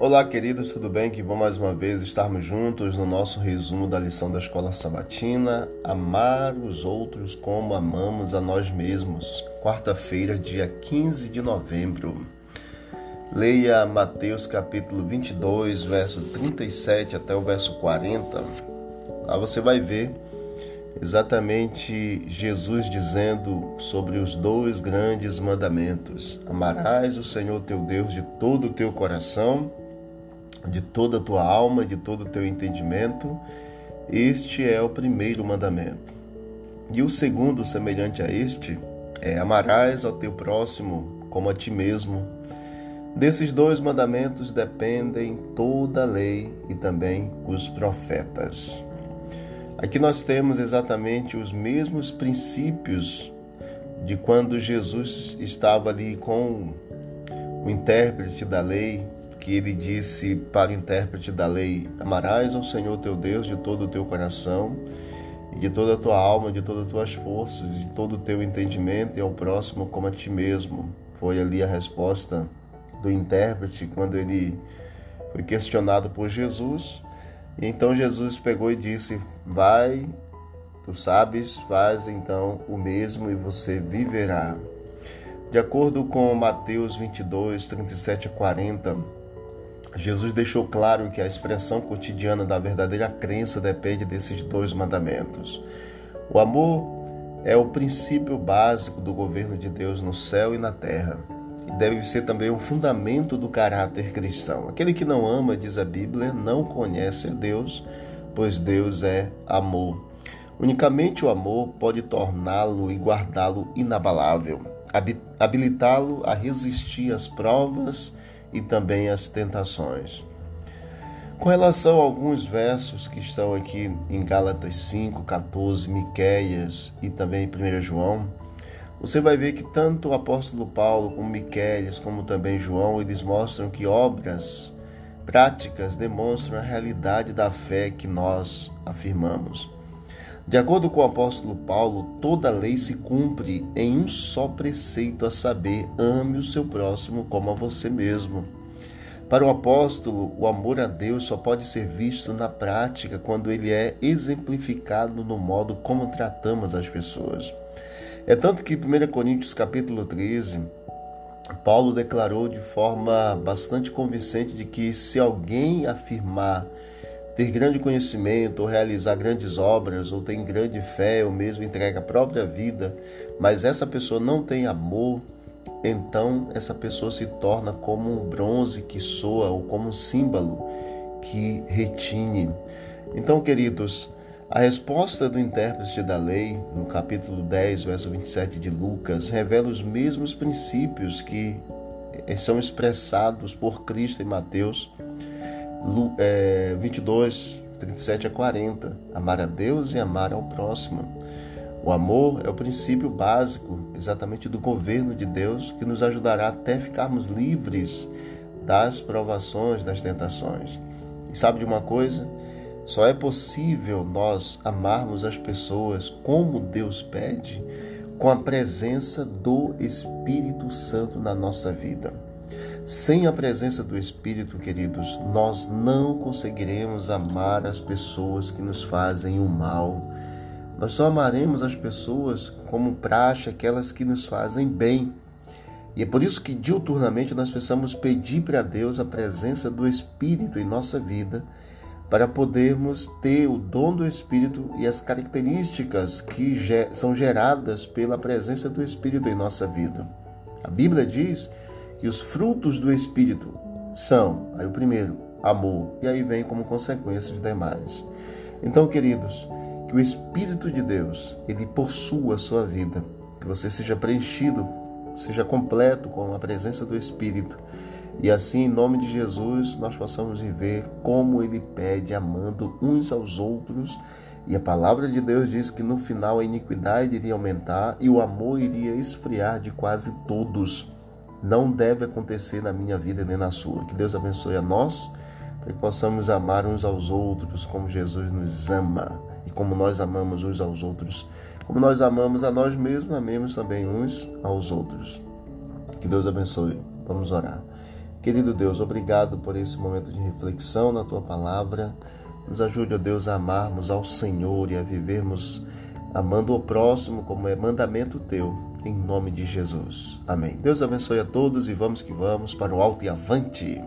Olá, queridos, tudo bem? Que bom mais uma vez estarmos juntos no nosso resumo da lição da Escola Sabatina, Amar os outros como amamos a nós mesmos. Quarta-feira, dia 15 de novembro. Leia Mateus capítulo 22, verso 37 até o verso 40. Lá você vai ver exatamente Jesus dizendo sobre os dois grandes mandamentos: Amarás o Senhor teu Deus de todo o teu coração de toda a tua alma, de todo o teu entendimento. Este é o primeiro mandamento. E o segundo, semelhante a este, é: amarás ao teu próximo como a ti mesmo. Desses dois mandamentos dependem toda a lei e também os profetas. Aqui nós temos exatamente os mesmos princípios de quando Jesus estava ali com o intérprete da lei, que ele disse para o intérprete da lei: Amarás ao Senhor teu Deus de todo o teu coração, e de toda a tua alma, de todas as tuas forças, de todo o teu entendimento, e ao próximo como a ti mesmo. Foi ali a resposta do intérprete quando ele foi questionado por Jesus. E então Jesus pegou e disse: Vai, tu sabes, faz então o mesmo e você viverá. De acordo com Mateus 22, 37 a 40, Jesus deixou claro que a expressão cotidiana da verdadeira crença depende desses dois mandamentos. O amor é o princípio básico do governo de Deus no céu e na terra. E deve ser também um fundamento do caráter cristão. Aquele que não ama, diz a Bíblia, não conhece a Deus, pois Deus é amor. Unicamente o amor pode torná-lo e guardá-lo inabalável, habilitá-lo a resistir às provas e também as tentações. Com relação a alguns versos que estão aqui em Gálatas 5, 14, Miqueias e também 1 João, você vai ver que tanto o apóstolo Paulo como Miqueias, como também João, eles mostram que obras práticas demonstram a realidade da fé que nós afirmamos. De acordo com o apóstolo Paulo, toda lei se cumpre em um só preceito, a saber, ame o seu próximo como a você mesmo. Para o apóstolo, o amor a Deus só pode ser visto na prática quando ele é exemplificado no modo como tratamos as pessoas. É tanto que em 1 Coríntios capítulo 13, Paulo declarou de forma bastante convincente de que se alguém afirmar ter grande conhecimento, ou realizar grandes obras, ou tem grande fé, ou mesmo entrega a própria vida, mas essa pessoa não tem amor, então essa pessoa se torna como um bronze que soa, ou como um símbolo que retine. Então, queridos, a resposta do intérprete da lei, no capítulo 10, verso 27 de Lucas, revela os mesmos princípios que eh, são expressados por Cristo em Mateus é, 22, 37 a 40. Amar a Deus e amar ao próximo. O amor é o princípio básico exatamente do governo de Deus que nos ajudará até ficarmos livres das provações, das tentações. E sabe de uma coisa? Só é possível nós amarmos as pessoas como Deus pede com a presença do Espírito Santo na nossa vida. Sem a presença do Espírito, queridos, nós não conseguiremos amar as pessoas que nos fazem o mal. Nós só amaremos as pessoas como praxe aquelas que nos fazem bem. E é por isso que diuturnamente nós precisamos pedir para Deus a presença do Espírito em nossa vida, para podermos ter o dom do Espírito e as características que são geradas pela presença do Espírito em nossa vida. A Bíblia diz que os frutos do Espírito são, aí o primeiro, amor, e aí vem como consequência os demais. Então, queridos, que o Espírito de Deus, ele possua a sua vida, que você seja preenchido, seja completo com a presença do Espírito, e assim, em nome de Jesus, nós possamos viver como ele pede, amando uns aos outros. E a palavra de Deus diz que no final a iniquidade iria aumentar e o amor iria esfriar de quase todos não deve acontecer na minha vida nem na sua. Que Deus abençoe a nós, para que possamos amar uns aos outros como Jesus nos ama e como nós amamos uns aos outros. Como nós amamos a nós mesmos, amemos também uns aos outros. Que Deus abençoe. Vamos orar. Querido Deus, obrigado por esse momento de reflexão na tua palavra. Nos ajude, ó Deus, a amarmos ao Senhor e a vivermos amando o próximo como é mandamento teu, em nome de Jesus. Amém. Deus abençoe a todos e vamos que vamos para o alto e avante.